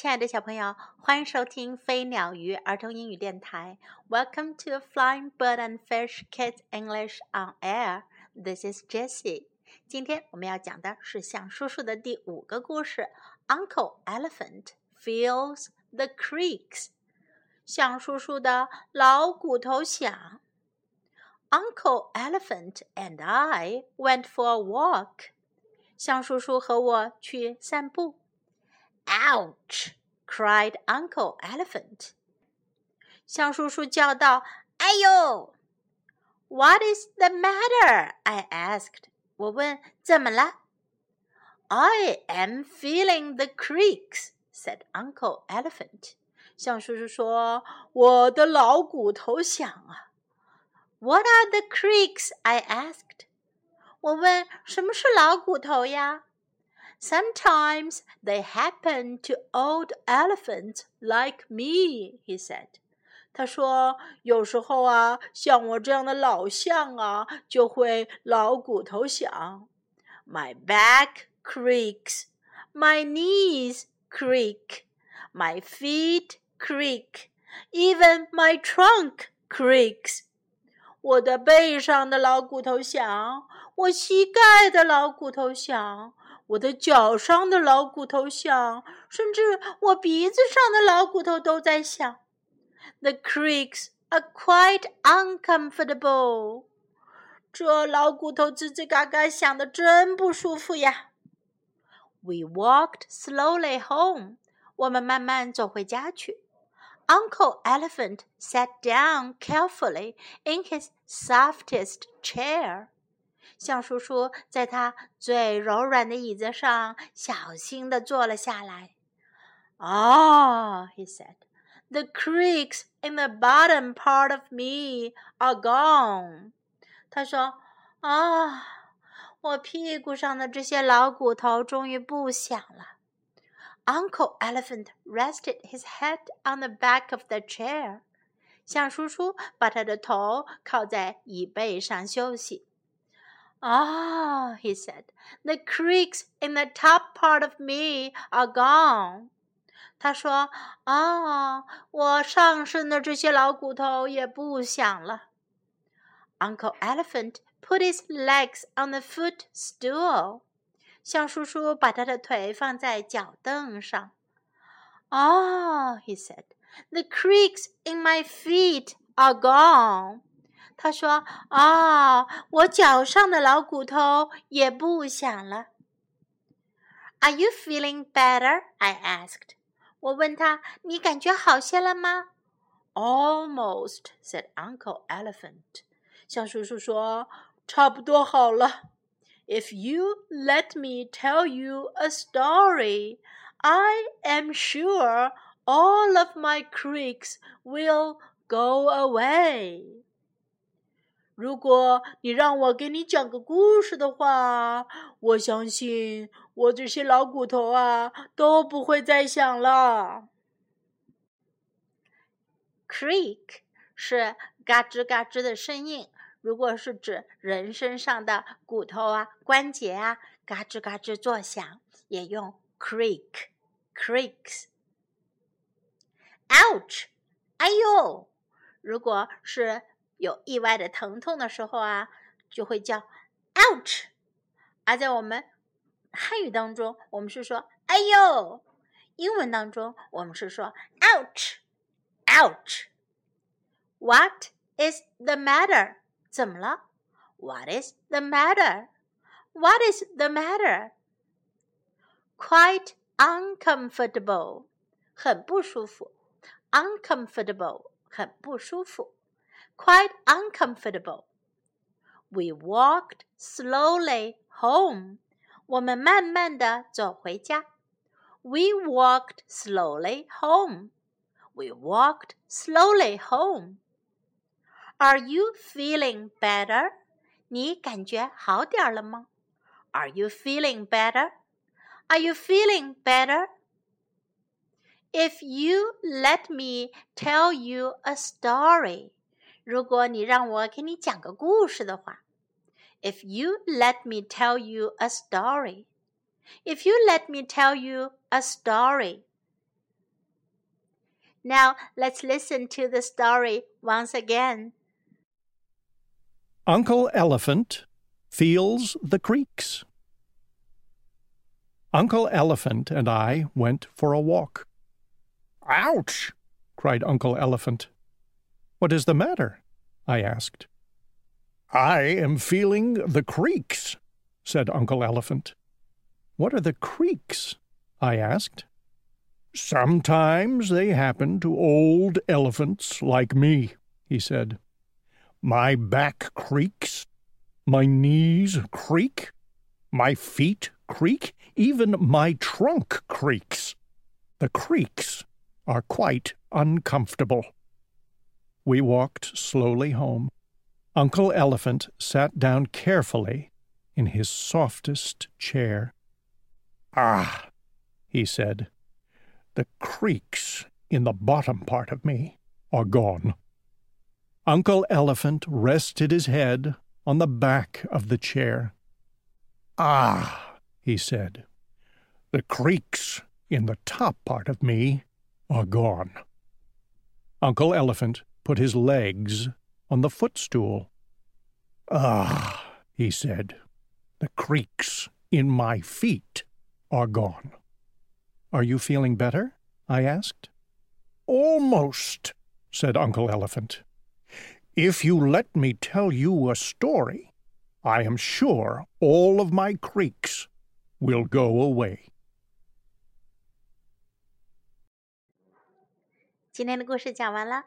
亲爱的小朋友，欢迎收听飞鸟鱼儿童英语电台。Welcome to Flying Bird and Fish Kids English on Air. This is Jessie. 今天我们要讲的是象叔叔的第五个故事。Uncle Elephant feels the creaks. 象叔叔的老骨头响。Uncle Elephant and I went for a walk. 象叔叔和我去散步。 Ouch! cried Uncle Elephant. 象叔叔叫道：“哎呦！”What is the matter? I asked. 我问：“怎么了？”I am feeling the creaks, said Uncle Elephant. 象叔叔说：“我的老骨头响啊。”What are the creaks? I asked. 我问：“什么是老骨头呀？” Sometimes they happen to old elephants like me, he said. 他说：“有时候啊，像我这样的老象啊，就会老骨头响。My back creaks, my knees creak, my feet creak, even my trunk creaks. 我的背上的老骨头响，我膝盖的老骨头响。” 我的脚上的老骨头响，甚至我鼻子上的老骨头都在响。The creaks are quite uncomfortable。这老骨头吱吱嘎嘎响的真不舒服呀。We walked slowly home。我们慢慢走回家去。Uncle Elephant sat down carefully in his softest chair. 象叔叔在他最柔软的椅子上小心地坐了下来。Ah, he said, the creaks in the bottom part of me are gone. 他说：“啊，我屁股上的这些老骨头终于不响了。” Uncle Elephant rested his head on the back of the chair. 象叔叔把他的头靠在椅背上休息。Ah, he said, the creaks in the top part of me are gone. 他说：“啊，我上身的这些老骨头也不响了。” Uncle Elephant put his legs on the footstool. 象叔叔把他的腿放在脚凳上。Ah, he said, the creaks in my feet are gone. 他说：“哦，我脚上的老骨头也不响了。” Are you feeling better? I asked. 我问他：“你感觉好些了吗？”Almost, said Uncle Elephant. 象叔叔说：“差不多好了。” If you let me tell you a story, I am sure all of my creaks will go away. 如果你让我给你讲个故事的话，我相信我这些老骨头啊都不会再响了。Creak 是嘎吱嘎吱的声音，如果是指人身上的骨头啊、关节啊，嘎吱嘎吱作响，也用 creak creaks。Ouch！哎呦！如果是有意外的疼痛的时候啊，就会叫 ouch。而在我们汉语当中，我们是说哎呦；英文当中，我们是说 ouch，ouch。What is the matter？怎么了？What is the matter？What is the matter？Quite uncomfortable，很不舒服。Uncomfortable，很不舒服。quite uncomfortable. We walked slowly home. 我们慢慢的走回家。We walked slowly home. We walked slowly home. Are you feeling better? 你感觉好点儿了吗？Are you feeling better? Are you feeling better? If you let me tell you a story, 如果你让我给你讲个故事的话，If you let me tell you a story, if you let me tell you a story. Now let's listen to the story once again. Uncle Elephant Feels the Creaks. Uncle Elephant and I went for a walk. Ouch! cried Uncle Elephant. What is the matter? I asked. I am feeling the creaks, said Uncle Elephant. What are the creaks? I asked. Sometimes they happen to old elephants like me, he said. My back creaks, my knees creak, my feet creak, even my trunk creaks. The creaks are quite uncomfortable. We walked slowly home. Uncle Elephant sat down carefully in his softest chair. Ah, he said, the creaks in the bottom part of me are gone. Uncle Elephant rested his head on the back of the chair. Ah, he said, the creaks in the top part of me are gone. Uncle Elephant put his legs on the footstool. Ah, he said, the creaks in my feet are gone. Are you feeling better? I asked. Almost, said Uncle Elephant. If you let me tell you a story, I am sure all of my creaks will go away. 今天的故事讲完了